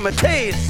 Jimmy. Give me a taste.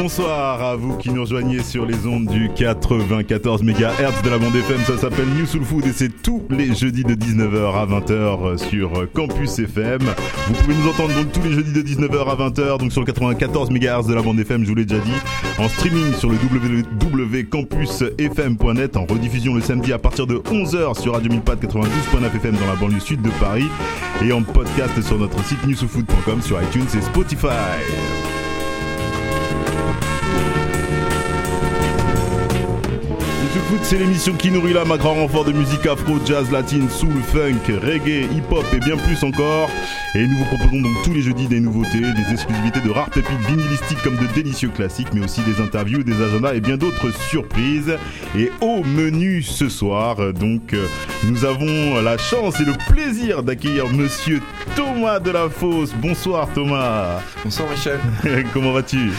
Bonsoir à vous qui nous rejoignez sur les ondes du 94 MHz de la bande FM. Ça s'appelle New Soul Food et c'est tous les jeudis de 19h à 20h sur Campus FM. Vous pouvez nous entendre donc tous les jeudis de 19h à 20h donc sur le 94 MHz de la bande FM, je vous l'ai déjà dit. En streaming sur le www.campusfm.net, en rediffusion le samedi à partir de 11h sur Radio 1000 92.9 FM dans la banlieue sud de Paris et en podcast sur notre site newsoulfood.com sur iTunes et Spotify. Food, c'est l'émission qui nourrit l'âme à grand renfort de musique afro, jazz, latine, soul, funk, reggae, hip-hop et bien plus encore. Et nous vous proposons donc tous les jeudis des nouveautés, des exclusivités de rares pépites vinylistiques comme de délicieux classiques, mais aussi des interviews, des agendas et bien d'autres surprises. Et au menu ce soir, euh, donc, euh, nous avons la chance et le plaisir d'accueillir monsieur Thomas de la Fosse. Bonsoir Thomas. Bonsoir Michel. Comment vas-tu?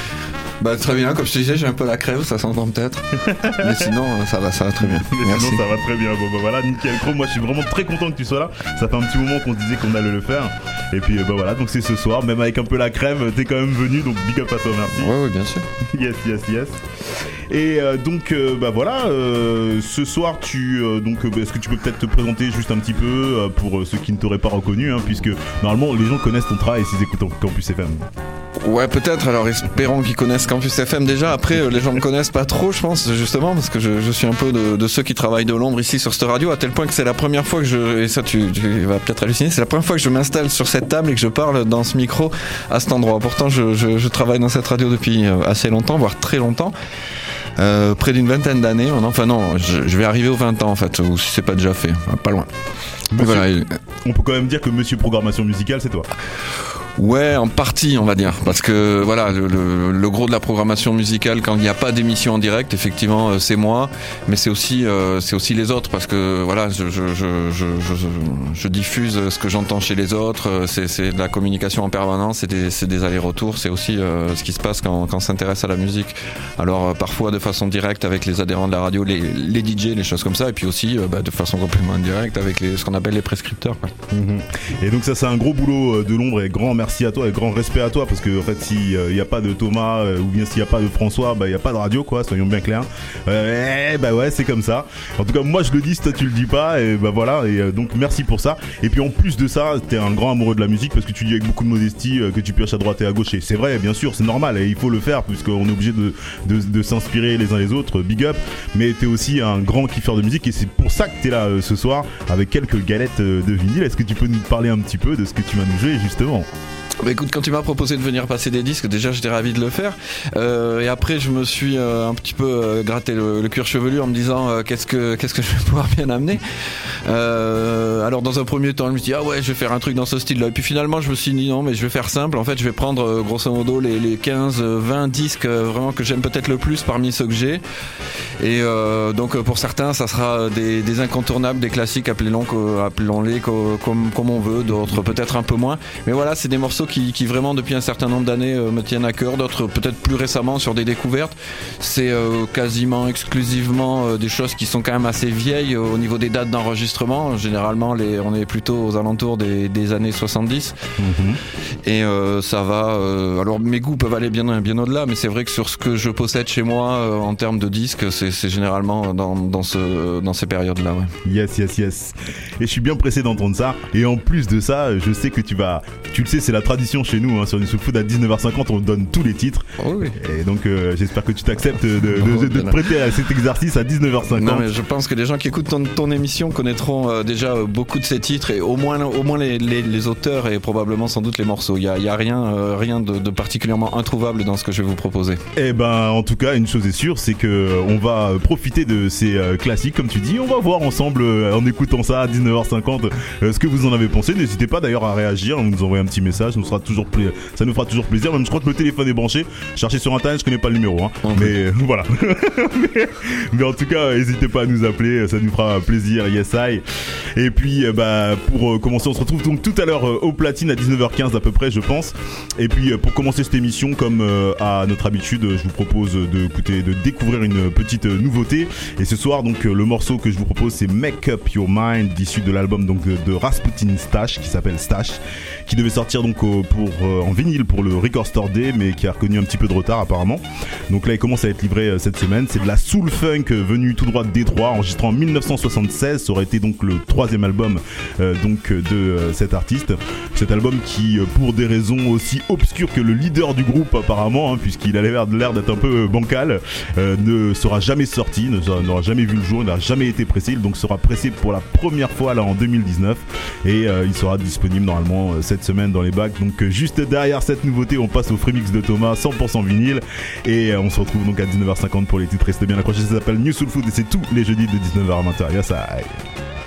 Bah très bien, comme je te disais, j'ai un peu la crève, ça s'entend peut-être. Mais sinon, ça va, ça va très bien. Mais Merci. sinon ça va très bien. Bon bah voilà, nickel Chrome. Moi je suis vraiment très content que tu sois là. Ça fait un petit moment qu'on se disait qu'on allait le faire. Et puis euh, bah voilà, donc c'est ce soir, même avec un peu la crème, t'es quand même venu, donc big up à toi, merci. Ouais, ouais, bien sûr. yes, yes, yes. Et euh, donc euh, bah voilà, euh, ce soir tu donc est-ce que tu peux peut-être te présenter juste un petit peu pour ceux qui ne t'auraient pas reconnu, hein, puisque normalement les gens connaissent ton travail s'ils écoutent en Campus FM. Ouais, peut-être. Alors, espérons qu'ils connaissent Campus FM déjà. Après, les gens me connaissent pas trop, je pense, justement, parce que je, suis un peu de, ceux qui travaillent de l'ombre ici sur cette radio, à tel point que c'est la première fois que je, et ça tu, vas peut-être halluciner, c'est la première fois que je m'installe sur cette table et que je parle dans ce micro à cet endroit. Pourtant, je, travaille dans cette radio depuis assez longtemps, voire très longtemps. Euh, près d'une vingtaine d'années maintenant. Enfin non, je, je vais arriver aux 20 ans en fait, ou si c'est pas déjà fait, pas loin. Monsieur- Voilà, et- On peut quand même dire que Monsieur Programmation Musicale, c'est toi. Ouais, en partie, on va dire, parce que voilà, le, gros de la programmation musicale, quand il n'y a pas d'émission en direct, effectivement, euh, c'est moi, mais c'est aussi, euh, c'est aussi les autres, parce que voilà, je, diffuse ce que j'entends chez les autres. euh, C'est, de la communication en permanence, c'est des, allers-retours, c'est aussi ce qui se passe quand, on s'intéresse à la musique. Alors parfois de façon directe avec les adhérents de la radio, les, DJ, les choses comme ça, et puis aussi bah, de façon complètement indirecte avec ce qu'on appelle les prescripteurs. Quoi. Et donc ça c'est un gros boulot de l'ombre et grand merci à toi et grand respect à toi parce que en fait s'il n'y a pas de Thomas euh, ou bien s'il n'y a pas de François, bah il n'y a pas de radio quoi, soyons bien clairs. Euh, eh, bah ouais c'est comme ça. En tout cas moi je le dis, toi tu le dis pas et bah voilà et euh, donc merci pour ça. Et puis en plus de ça, t'es un grand amoureux de la musique parce que tu dis avec beaucoup de modestie euh, que tu pioches à droite et à gauche et c'est vrai bien sûr c'est normal et il faut le faire puisqu'on est obligé de, s'inspirer les uns les autres, big up. Mais t'es aussi un grand kiffeur de musique et c'est pour ça que t'es là euh, ce soir avec quelques galettes euh, de vinyle. Est-ce que tu peux nous parler un petit peu de ce que tu vas nous jouer justement? Bah écoute, quand tu m'as proposé de venir passer des disques, déjà j'étais ravi de le faire. Euh, et après, je me suis euh, un petit peu euh, gratté le, cuir chevelu en me disant qu'est-ce que qu'est-ce que je vais pouvoir bien amener. Alors dans un premier temps, je me suis dit ah ouais, je vais faire un truc dans ce style-là. Et puis finalement, je me suis dit non, mais je vais faire simple. En fait, je vais prendre grosso modo les, les 15, euh, 20 disques vraiment que j'aime peut-être le plus parmi ceux que j'ai. Et donc pour certains, ça sera des, incontournables, des classiques, appelons-les appelons-les co- comme, comme on veut, d'autres peut-être un peu moins. Mais voilà, c'est des morceaux qui, qui vraiment depuis un certain nombre d'années euh, me tiennent à cœur, d'autres peut-être plus récemment sur des découvertes. C'est euh, quasiment exclusivement euh, des choses qui sont quand même assez vieilles au niveau des dates d'enregistrement. Généralement, les, on est plutôt aux alentours des, des années 70. Et euh, ça va. alors mes goûts peuvent aller bien, bien au-delà, mais c'est vrai que sur ce que je possède chez moi en termes de disques, c'est c'est généralement dans, dans, ce, dans ces périodes-là. Ouais. Yes, yes, yes. Et je suis bien pressé d'entendre ça. Et en plus de ça, je sais que tu vas. Tu le sais, c'est la tradition chez nous. Hein, sur du Soul Food à 19h50, on donne tous les titres. Oh oui. Et donc, euh, j'espère que tu t'acceptes de, de- Non, de- de bien te prêter à cet exercice à 19h50. Non mais je pense que les gens qui écoutent ton, ton émission connaîtront euh, déjà euh, beaucoup de ces titres et au moins au moins les, les, les auteurs et probablement sans doute les morceaux. Il y a, il y a rien euh, rien de, particulièrement introuvable dans ce que je vais vous proposer. Eh ben, en tout cas, une chose est sûre, c'est que on va profiter de ces classiques, comme tu dis. On va voir ensemble, en écoutant ça à 19h50, euh, ce que vous en avez pensé. N'hésitez pas d'ailleurs à réagir, à nous envoyer un petit message. Nous sera toujours ça nous fera toujours plaisir. Même je crois que le téléphone est branché. Cherchez sur internet, je connais pas le numéro, hein. Mais euh, voilà. mais, mais en tout cas, n'hésitez pas à nous appeler, ça nous fera plaisir. Yes, I. Et puis, euh, bah, pour euh, commencer, on se retrouve donc tout à l'heure au platine à 19h15 à peu près, je pense. Et puis, pour commencer cette émission, comme à notre habitude, je vous propose de, écouter, de découvrir une petite nouveauté. Et ce soir, donc, le morceau que je vous propose, c'est Make Up Your Mind, issu de l'album donc de, de Rasputin Stash, qui s'appelle Stash, qui devait sortir donc au- pour euh, en vinyle pour le Record Store Day, mais qui a reconnu un petit peu de retard apparemment. Donc là, il commence à être livré euh, cette semaine. C'est de la soul funk euh, venue tout droit de Détroit, enregistré en 1976. Ça aurait été donc le troisième album donc de cet artiste. Cet album qui, pour des raisons aussi obscures que le leader du groupe apparemment, hein, puisqu'il a l'air d'être un peu bancal, ne sera jamais sorti, n'aura jamais vu le jour, n'a jamais été pressé. Il donc sera pressé pour la première fois là en 2019 et il sera disponible normalement cette semaine dans les bacs. Donc euh, juste derrière cette nouveauté, on passe au Fremix de Thomas, 100% vinyle et euh, on se retrouve donc à 19h50 pour les titres. Restez bien accrochés, ça s'appelle New Soul Food et c'est tous les jeudis de 19h à 20h. Yes, I.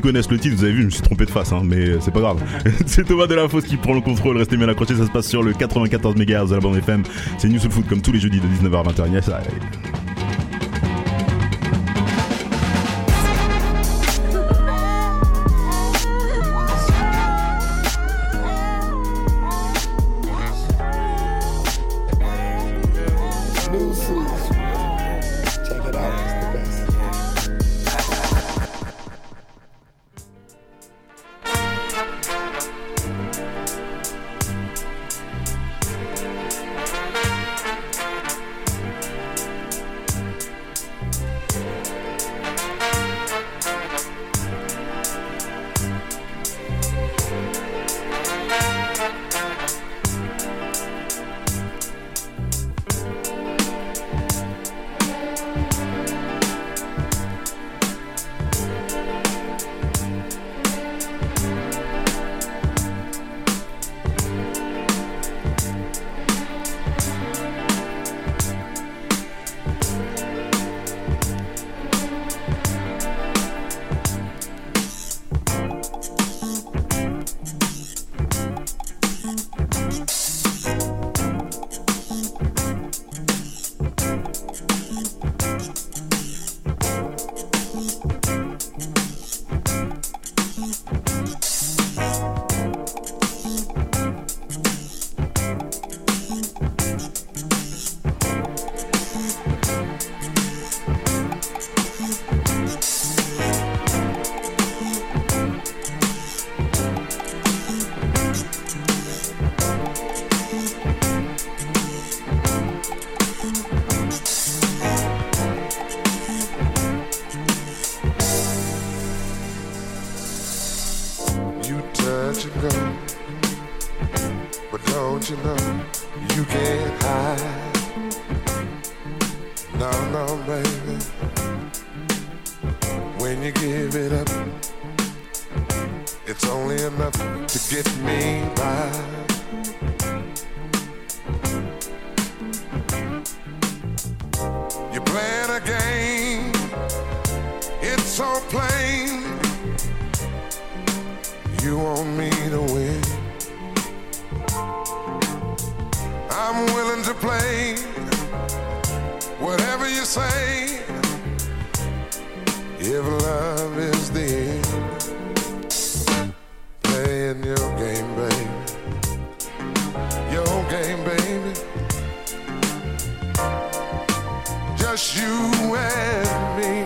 connaissent le titre, vous avez vu, je me suis trompé de face, hein, mais c'est pas grave. c'est Thomas Delafosse qui prend le contrôle. Restez bien accrochés, ça se passe sur le 94 MHz de la bande FM. C'est News Newsoul Food comme tous les jeudis de 19h à 20h. to play whatever you say. If love is the end, playing your game, baby. Your game, baby. Just you and me.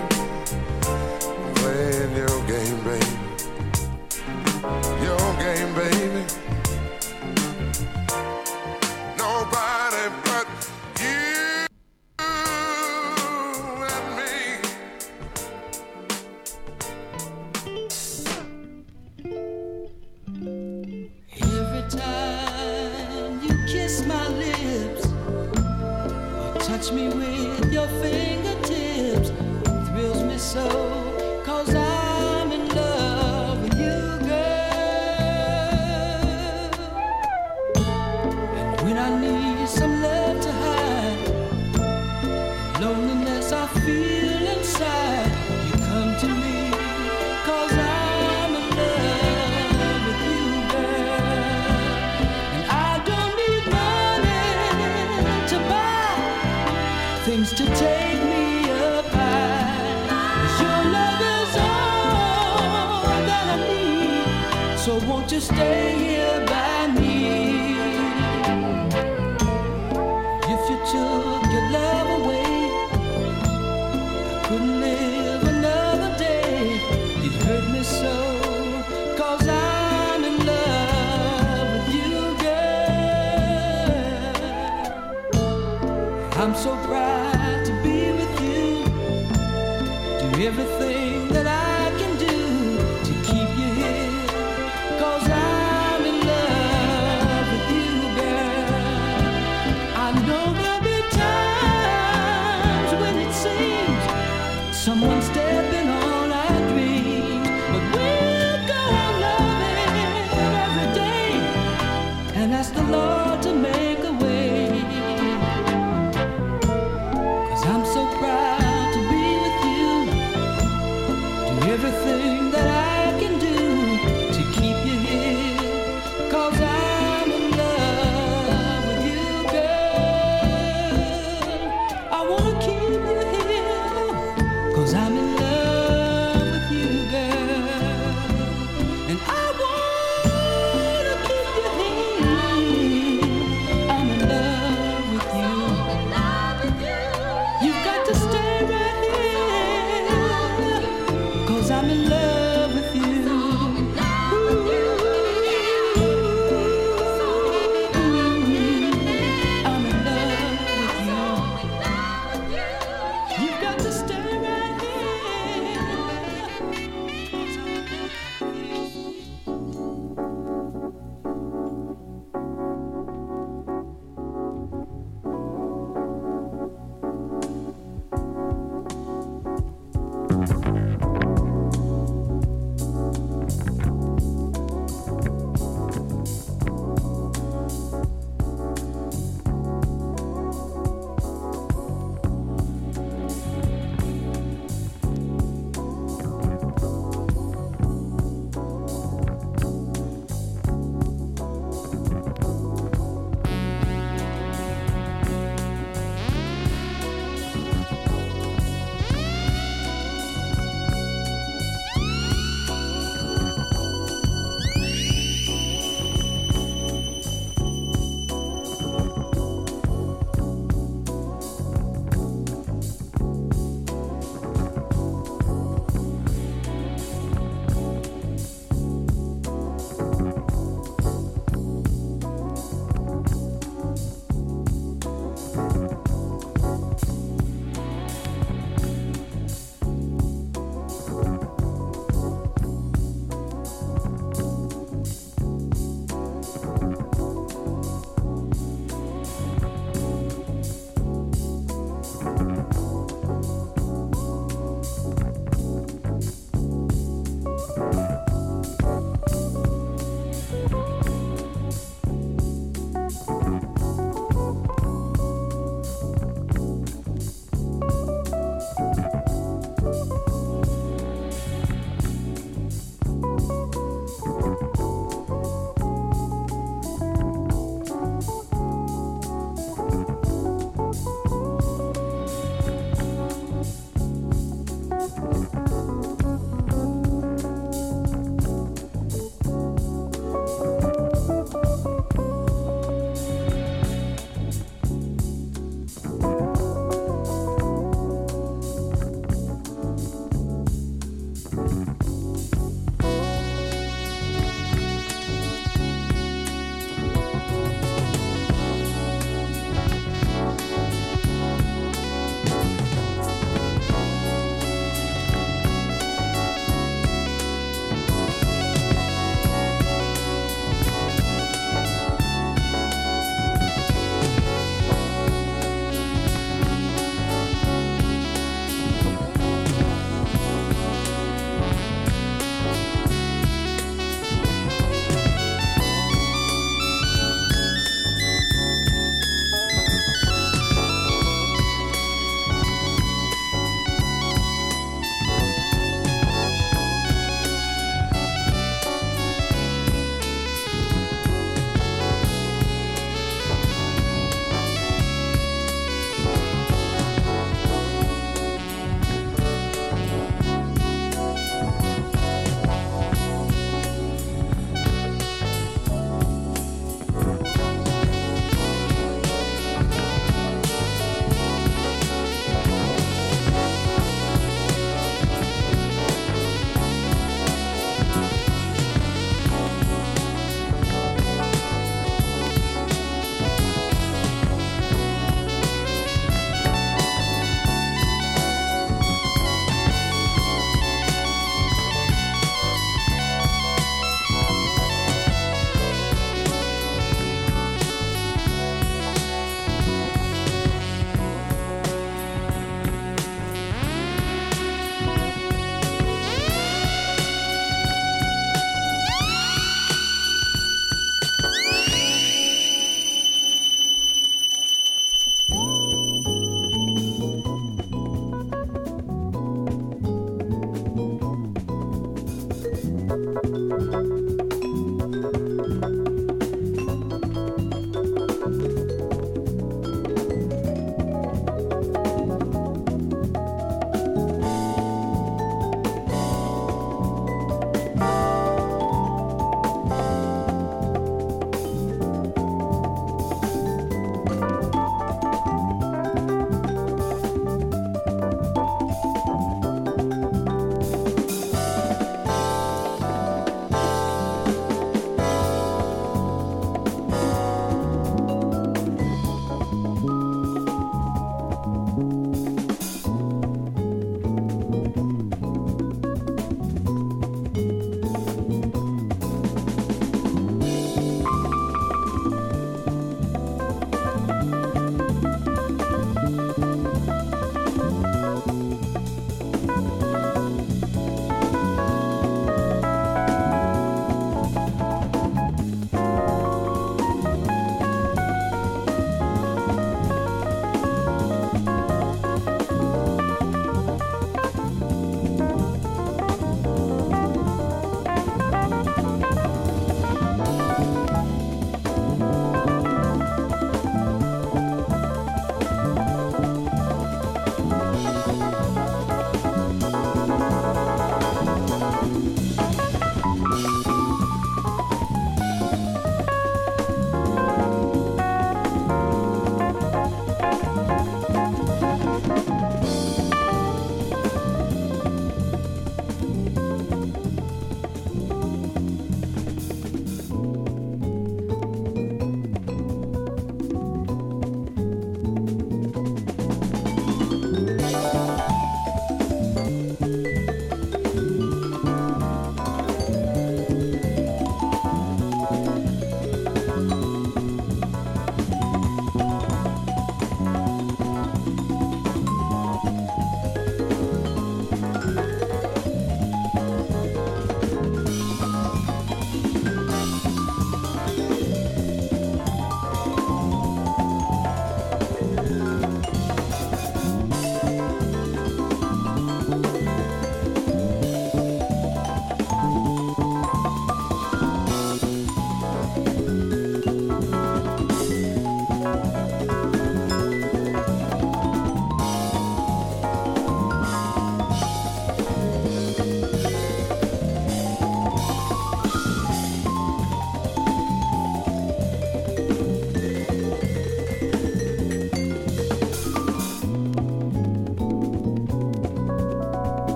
Everything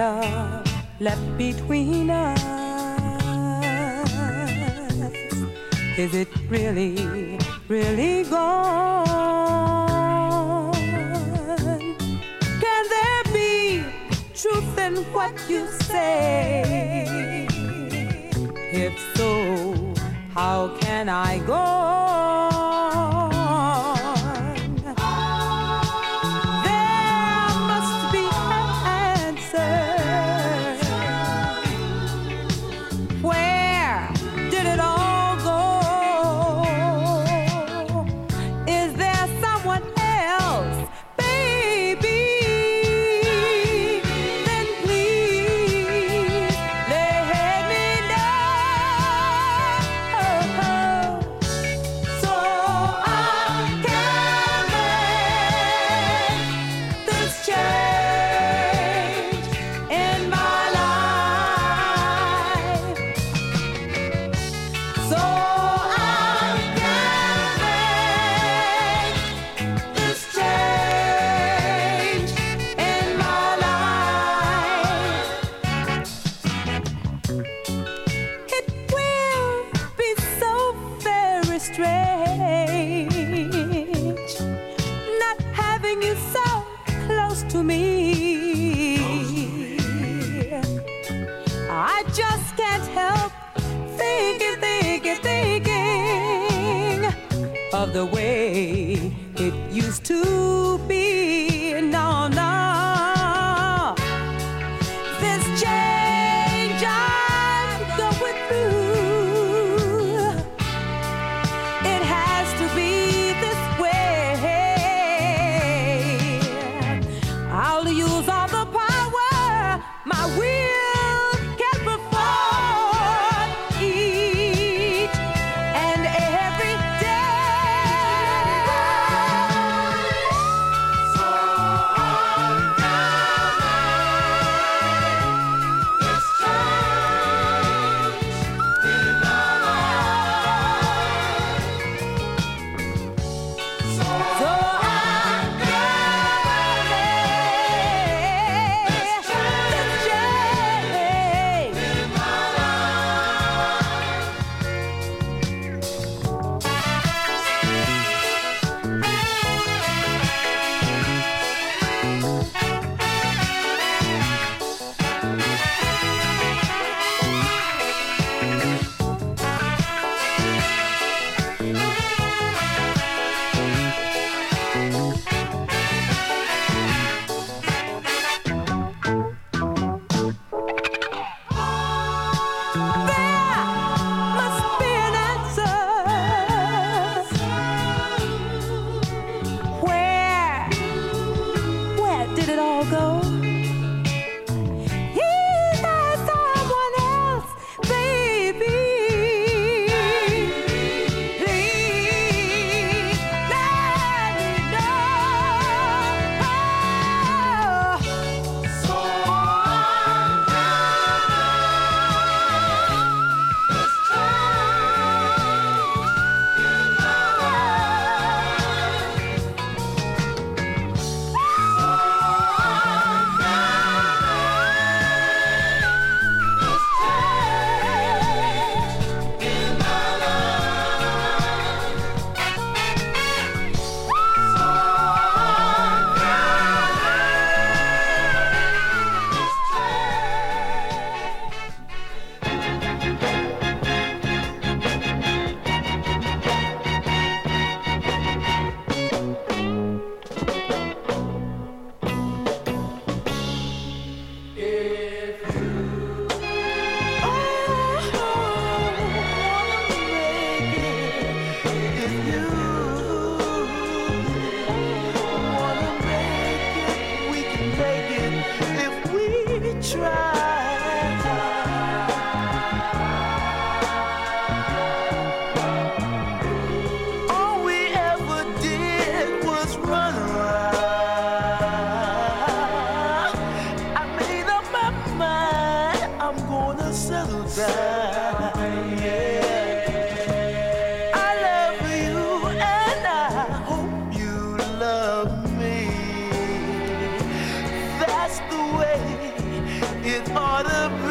love left between us? Is it really, really gone? Can there be truth in what you say? If so, how can I go? It ought to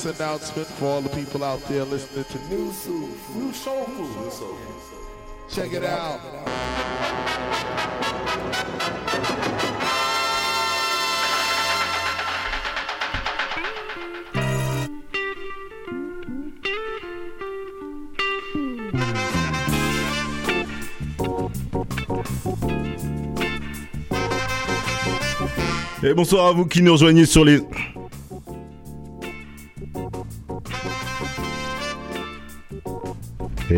Service announcement for all the people out there listening to New Soul, New Soul Food. Check it out. Et bonsoir à vous qui nous rejoignez sur les.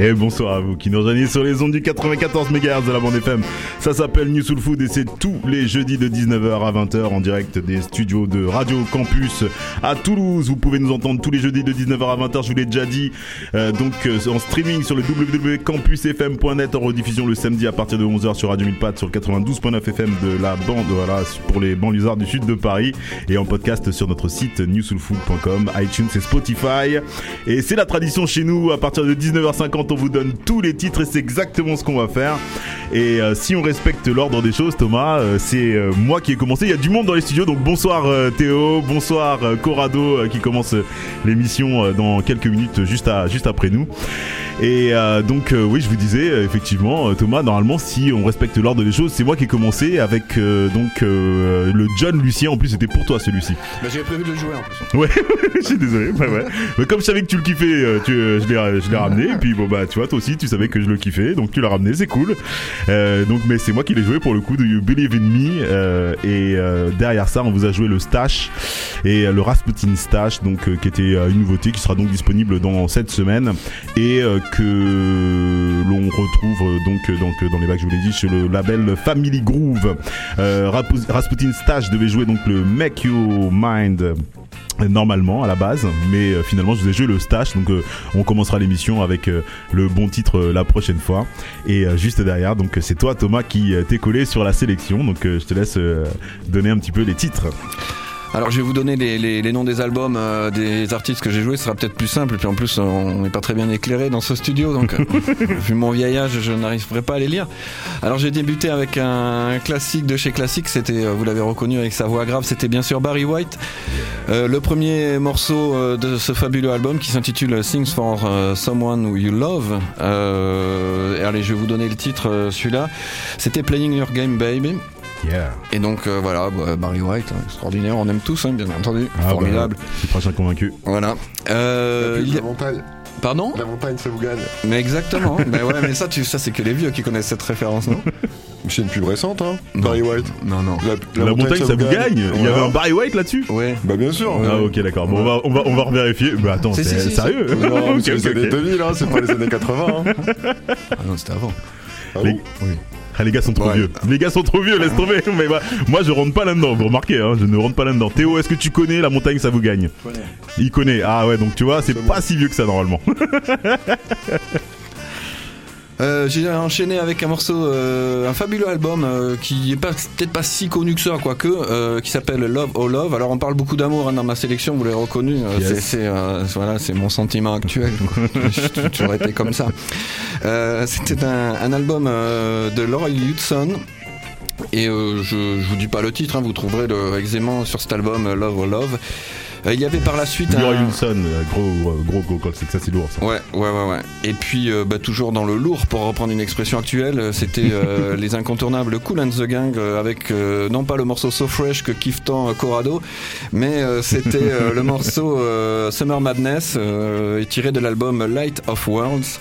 Et bonsoir à vous qui nous rejoignez sur les ondes du 94 MHz de la bande FM. Ça s'appelle New Soul Food et c'est tous les jeudis de 19h à 20h en direct des studios de Radio Campus à Toulouse. Vous pouvez nous entendre tous les jeudis de 19h à 20h, je vous l'ai déjà dit. Euh, donc euh, en streaming sur le www.campusfm.net en rediffusion le samedi à partir de 11h sur Radio 1000 Pattes sur le 92.9 FM de la bande voilà pour les banlieusards du sud de Paris et en podcast sur notre site newsoulfood.com, iTunes et Spotify. Et c'est la tradition chez nous à partir de 19h50 on vous donne tous les titres et c'est exactement ce qu'on va faire. Et euh, si on respecte l'ordre des choses, Thomas, euh, c'est euh, moi qui ai commencé. Il y a du monde dans les studios, donc bonsoir Théo, bonsoir Corrado qui commence l'émission dans quelques minutes juste après nous. Et euh, donc euh, oui, je vous disais euh, effectivement, Thomas, normalement si on respecte l'ordre des choses, c'est moi qui ai commencé avec euh, donc euh, le John Lucien. En plus, c'était pour toi celui-ci. Bah, j'avais prévu de le jouer en plus. Ouais, je suis désolé. Bah ouais. Mais comme je savais que tu le kiffais, tu, je l'ai, je l'ai ramené. Et puis bon bah tu vois, toi aussi, tu savais que je le kiffais, donc tu l'as ramené, c'est cool. Euh, donc mais c'est moi qui l'ai joué pour le coup de You Believe in Me. euh, et euh, derrière ça, on vous a joué le Stash et le Rasputin Stash, donc euh, qui était une nouveauté qui sera donc disponible dans cette semaine et euh, que l'on retrouve euh, donc euh, donc euh, dans les bacs, je vous l'ai dit, sur le label Family Groove. Rasputin Stash devait jouer donc le Make Your Mind normalement à la base. Mais euh, finalement je vous ai joué le stash donc euh, on commencera l'émission avec euh, le bon titre la prochaine fois. Et juste derrière donc c'est toi Thomas qui t'es collé sur la sélection. Donc je te laisse donner un petit peu les titres Alors je vais vous donner les, les- les noms des albums euh, des artistes que j'ai joués, ce sera peut-être plus simple. Et puis en plus, on n'est pas très bien éclairé dans ce studio, donc euh, vu mon vieil âge, je n'arriverai pas à les lire. Alors j'ai débuté avec un classique de chez Classique, c'était, euh, vous l'avez reconnu avec sa voix grave, c'était bien sûr Barry White. Euh, le premier morceau euh, de ce fabuleux album qui s'intitule Things for euh, Someone Who You Love. Euh, allez, je vais vous donner le titre, euh, celui-là. C'était Playing Your Game Baby. Yeah. Et donc euh, voilà, bah, Barry White, hein, extraordinaire, on aime tous, hein, bien entendu, Ah, formidable. bah, je suis prochain convaincu. Voilà. Euh, il y a- La montagne, Pardon? La montagne, ça vous gagne. Mais exactement. mais ouais, mais ça, tu, ça c'est que les vieux qui connaissent cette référence, non? C'est une pub récente, hein Barry White. Non, non. La, La, montagne, ça vous gagne? Il y avait un Barry White là-dessus? Ouais. Bah bien sûr. Ah ok d'accord. Bon on va on va on va revérifier. Mais attends c'est si, si, sérieux Non, c'est les années ok. 2000, hein, c'est pas les années 80. Hein. Ah non, c'était avant. Ah Les- bon? Ah, les gars sont trop Ouais. vieux. Les gars sont trop vieux, laisse tomber. Mais bah, moi, je rentre pas là-dedans. Vous remarquez, hein, je ne rentre pas là-dedans. Théo, est-ce que tu connais la montagne, ça vous gagne? Il connaît. Ah ouais, donc tu vois, c'est pas si vieux que ça normalement. Euh, J'ai enchaîné avec un morceau, euh, un fabuleux album euh, qui est pas peut-être pas si connu que ça, quoique, qui s'appelle Love Oh Love. Alors on parle beaucoup d'amour hein, dans ma sélection, vous l'avez reconnu. Yes. c'est- voilà, c'est mon sentiment actuel. J'ai toujours été comme ça. C'était un, un album de Laura Hudson. Et je, je vous dis pas le titre, hein, vous trouverez le aisément sur cet album Love Oh Love. Euh, il y avait par la suite Leroy un... Wilson, euh, gros, euh, gros, gros, coq, c'est que ça, c'est lourd ça. Ouais, ouais, ouais, ouais. Et puis, bah, toujours dans le lourd, pour reprendre une expression actuelle, c'était les incontournables Cool and the Gang avec non pas le morceau So Fresh que kiffe tant Corrado, mais c'était le morceau Summer Madness, tiré de l'album Light of Worlds.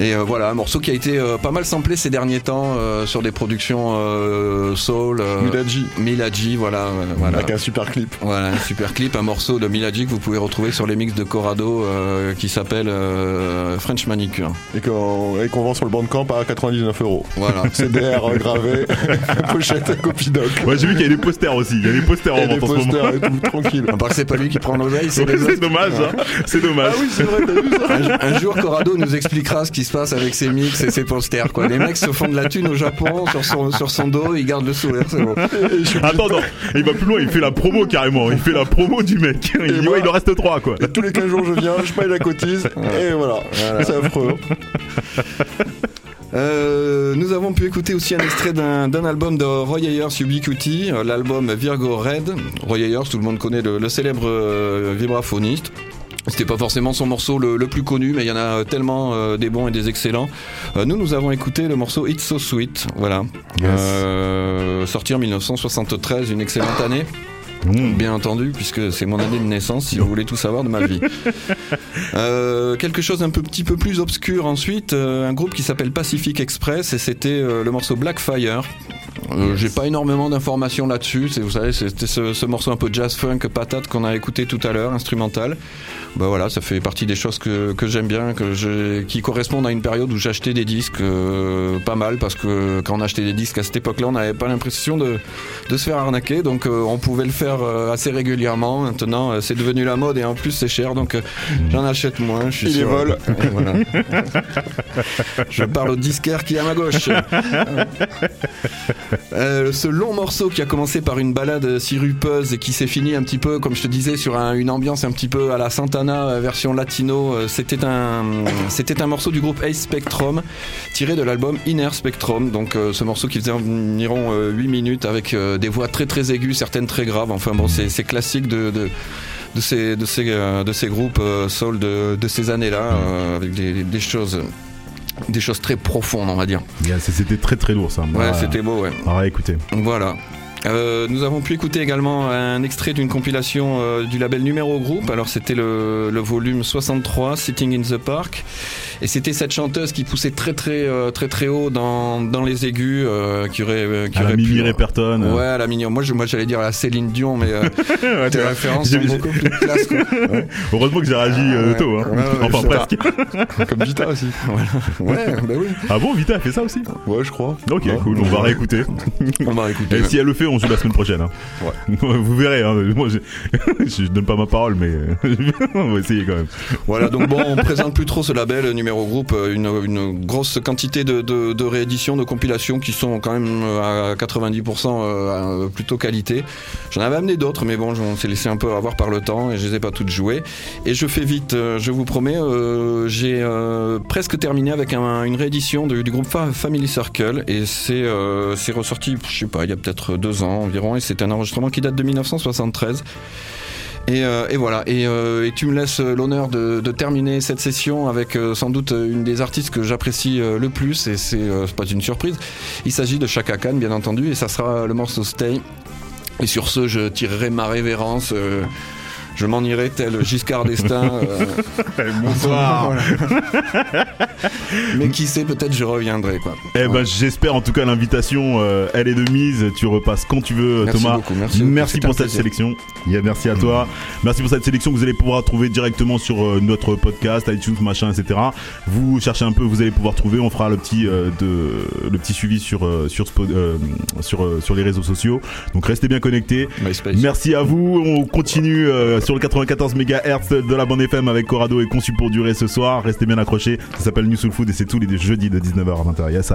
Et euh, voilà, un morceau qui a été euh, pas mal samplé ces derniers temps euh, sur des productions euh, soul. euh, Milaji. Milaji, voilà, euh, voilà. Avec un super clip. Voilà, un super clip, un morceau de Milaji que vous pouvez retrouver sur les mix de Corrado euh, qui s'appelle euh, French Manicure. Et qu'on vend sur le bandcamp à 99 euros. Voilà. CDR gravé, pochette copie doc. Ouais, j'ai vu qu'il y a des posters aussi. Il y a des posters en vente en ce moment. posters et tout, tranquille. À part que c'est pas lui qui prend l'oseille, c'est Ouais, les c'est dommage, hein. C'est dommage. Ah oui, c'est vrai, t'as vu ça Un, un jour, Corrado nous expliquera ce qui se passe avec ses mix et ses posters. Quoi. Les mecs se font de la thune au Japon sur son, sur son dos, ils gardent le sourire, c'est bon. Attends, non. Il va plus loin, il fait la promo carrément. Il fait la promo du mec. Il dit, moi- ouais, il en reste trois, quoi. Et tous les 15 jours, je viens, je paye la cotise, et voilà. C'est affreux. Euh, nous avons pu écouter aussi un extrait d'un d'un album de Roy Ayers Ubiquity, l'album Virgo Red. Roy Ayers, tout le monde connaît le, le célèbre euh, vibraphoniste. C'était pas forcément son morceau le, le plus connu, mais il y en a tellement euh, des bons et des excellents. Euh, nous, nous avons écouté le morceau It's So Sweet, voilà, Euh, sorti en 1973, une excellente année. Mmh. Bien entendu, puisque c'est mon année de naissance, si vous voulez tout savoir de ma vie. Euh, quelque chose un peu, petit peu plus obscur ensuite, euh, un groupe qui s'appelle Pacific Express, et c'était euh, le morceau Blackfire. Euh, J'ai pas énormément d'informations là-dessus. Vous savez, c'était ce, ce morceau un peu jazz funk patate qu'on a écouté tout à l'heure, instrumental. Bah voilà, ça fait partie des choses que, que j'aime bien, que je, qui correspondent à une période où j'achetais des disques pas mal, parce que quand on achetait des disques à cette époque-là, on n'avait pas l'impression de, de se faire arnaquer, donc on pouvait le faire euh, assez régulièrement. Maintenant, euh, c'est devenu la mode et en plus c'est cher, donc euh, j'en achète moins. Je suis Il les sûr. vole. Et voilà. je parle au disquaire qui est à ma gauche. Euh, ce long morceau qui a commencé par une balade sirupeuse et qui s'est fini un petit peu, comme je te disais, sur un- une ambiance un petit peu à la Santana euh, version latino. euh, C'était un, c'était un morceau du groupe Ace Spectrum tiré de l'album Inner Spectrum. Donc euh, ce morceau qui faisait environ euh, 8 minutes avec euh, des voix très très aiguës, certaines très graves. Enfin bon, c'est classique de, de de ces de ces euh, de ces groupes euh, soul de, de ces années-là euh, avec des, des choses des choses très profondes, on va dire. Yeah, C'était très très lourd ça. Ouais, c'était beau, ouais. Ah, écoutez. Voilà. Euh, nous avons pu écouter également un extrait d'une compilation euh, du label Numéro Group. Alors c'était le, le volume 63, Sitting in the Park, et c'était cette chanteuse qui poussait très très euh, très très haut dans, dans les aigus, qui aurait qui À la aurait Mimi pu- Reperton. euh. Ouais, à la mignon. Moi, je, moi, j'allais dire à la Céline Dion, mais Ouais, tes références sont beaucoup plus classe. Quoi. Heureusement que j'ai réagi Ouais, tôt. Hein. enfin presque. Comme Vita aussi. Ouais, bah oui. Ah bon, Vita a fait ça aussi? Ouais, je crois. Ok, cool. On va réécouter. On va écouter. Et si elle le fait on joue la semaine prochaine. hein. Vous verrez. hein. Moi, je... je donne pas ma parole, mais on va essayer quand même. Voilà, donc bon, on présente plus trop ce label numéro groupe, euh, une, une grosse quantité de, de, de rééditions, de compilations qui sont quand même euh, à 90% euh, plutôt qualité. J'en avais amené d'autres, mais bon, on s'est laissé un peu avoir par le temps et je les ai pas toutes jouées. Et je fais vite, je vous promets, euh, j'ai euh, presque terminé avec un- une réédition du, du groupe Fa- Family Circle et c'est euh, c'est ressorti, je sais pas, il y a peut-être deux ans environ et c'est un enregistrement qui date de 1973. Et, euh, et voilà, et, euh, et tu me laisses l'honneur de, terminer cette session avec euh, sans doute une des artistes que j'apprécie euh, le plus, et c'est euh, c'est pas une surprise. Il s'agit de Chaka Khan, bien entendu, et ça sera le morceau Stay. Et sur ce, je tirerai ma révérence. Euh, je m'en irai tel Giscard d'Estaing. euh, Bonsoir. voilà. Mais qui sait, peut-être je reviendrai, quoi. Eh ben, j'espère en tout cas l'invitation, euh, elle est de mise. Tu repasses quand tu veux, Merci Thomas. beaucoup, merci beaucoup, c'était pour cette plaisir. sélection. Yeah, merci à toi. Merci pour cette sélection que vous allez pouvoir trouver directement sur euh, notre podcast, iTunes, machin, etc. Vous cherchez un peu, vous allez pouvoir trouver. On fera le petit euh, de le petit suivi sur euh, sur euh, sur euh, sur les réseaux sociaux. Donc restez bien connectés. Merci à vous. On continue euh, sur le 94 MHz de la bande FM avec Corrado et Conçu pour durer ce soir. Restez bien accrochés. Ça s'appelle New Soul Food et c'est tous les jeudis de 19h à 20h. Yes.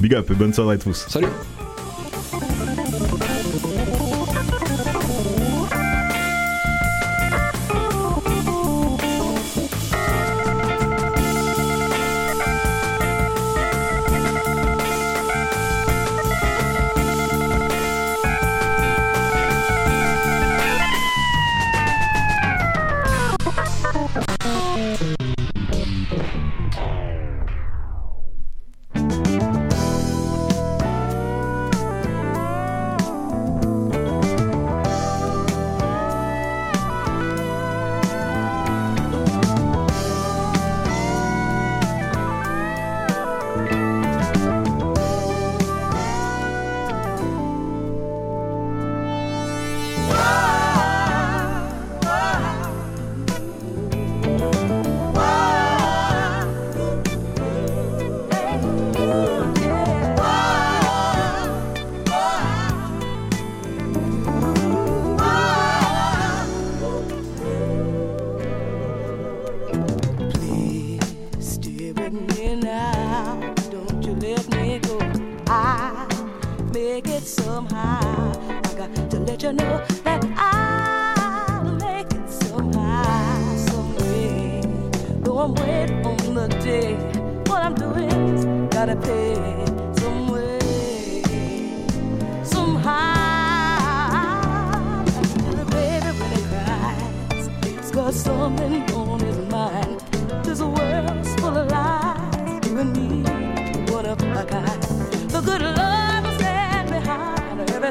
Big up et bonne soirée à tous. Salut.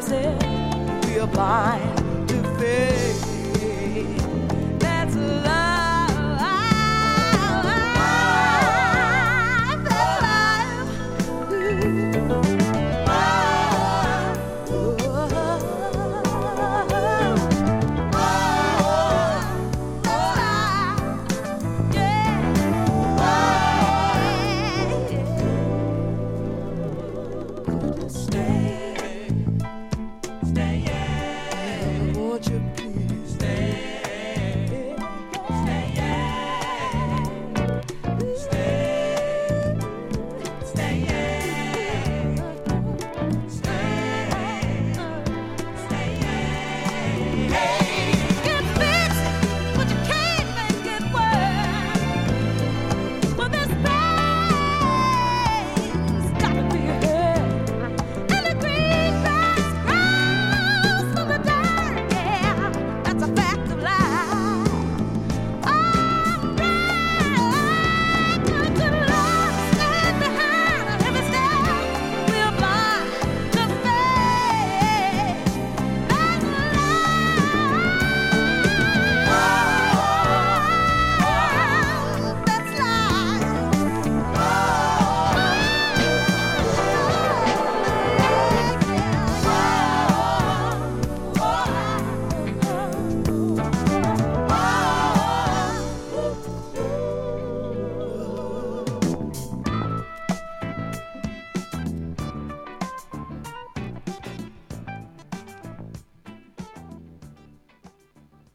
blinded. We are blind.